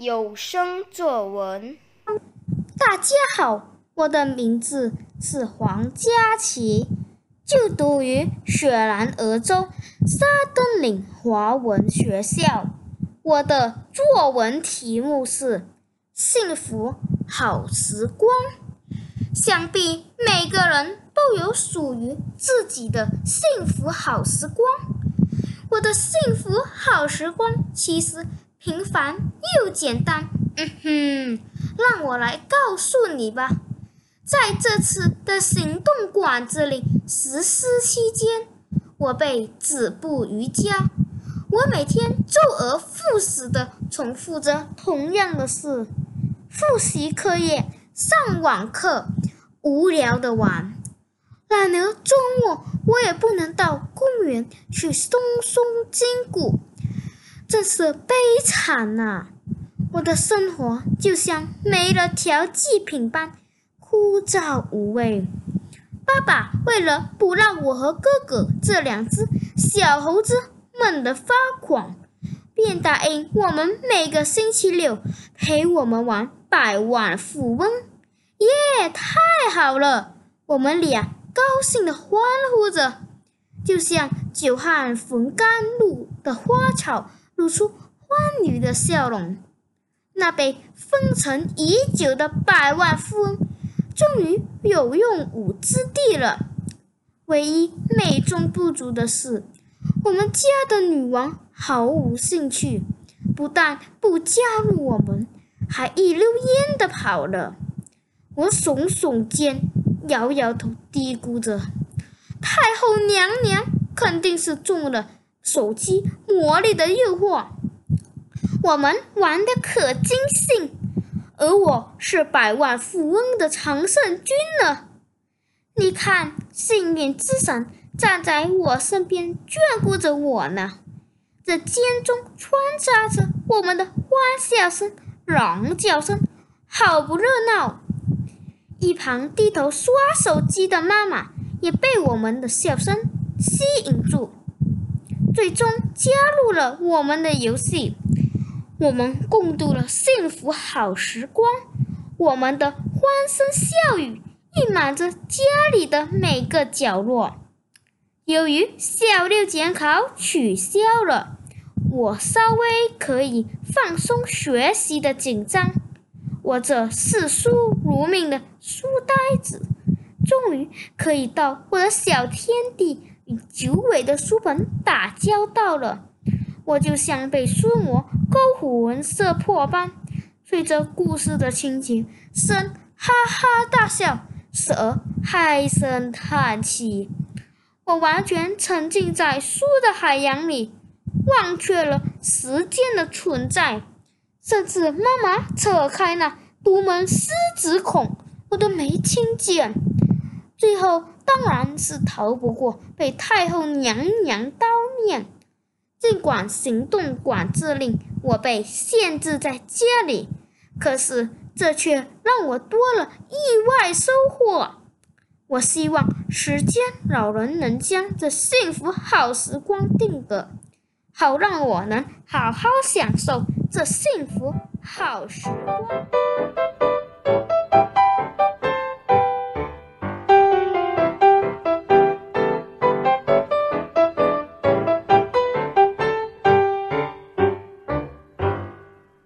有声作文。大家好，我的名字是黄佳琪，就读于雪兰莪州沙登岭华文学校。我的作文题目是《幸福好时光》。想必每个人都有属于自己的幸福好时光。我的幸福好时光其实平凡又简单。嗯哼，让我来告诉你吧。在这次的行动管制里实施期间，我被止步于家。我每天周而复始地重复着同样的事：复习课业，上网课。无聊的玩，然而周末我也不能到公园去松松筋骨，真是悲惨呐！我的生活就像没了调剂品般枯燥无味。爸爸为了不让我和哥哥这两只小猴子闷得发狂，便答应我们每个星期六陪我们玩百万富翁。耶，太好了！我们俩高兴地欢呼着，就像久旱逢甘露的花草露出欢愉的笑容。那被封存已久的百万富翁终于有用武之地了。唯一美中不足的是，我们家的女王毫无兴趣，不但不加入我们，还一溜烟的跑了。我耸耸肩，摇摇头，嘀咕着：“太后娘娘肯定是中了手机魔力的诱惑。我们玩的可尽兴，而我是百万富翁的常胜军呢。你看，幸运之神站在我身边，眷顾着我呢。这间中穿插着我们的欢笑声、狼叫声，好不热闹。”一旁低头刷手机的妈妈也被我们的笑声吸引住，最终加入了我们的游戏。我们共度了幸福好时光，我们的欢声笑语溢满着家里的每个角落。由于小六监考取消了，我稍微可以放松学习的紧张。我这视书如命的书呆子，终于可以到我的小天地与九尾的书本打交道了。我就像被书魔勾魂摄魄般，随着故事的情节，生哈哈大笑，时而唉声叹气。我完全沉浸在书的海洋里，忘却了时间的存在。甚至妈妈扯开那独门狮子孔，我都没听见。最后当然是逃不过被太后娘娘叨念。尽管行动管制令，我被限制在家里，可是这却让我多了意外收获。我希望时间老人能将这幸福好时光定格，好让我能好好享受。这幸福好时光。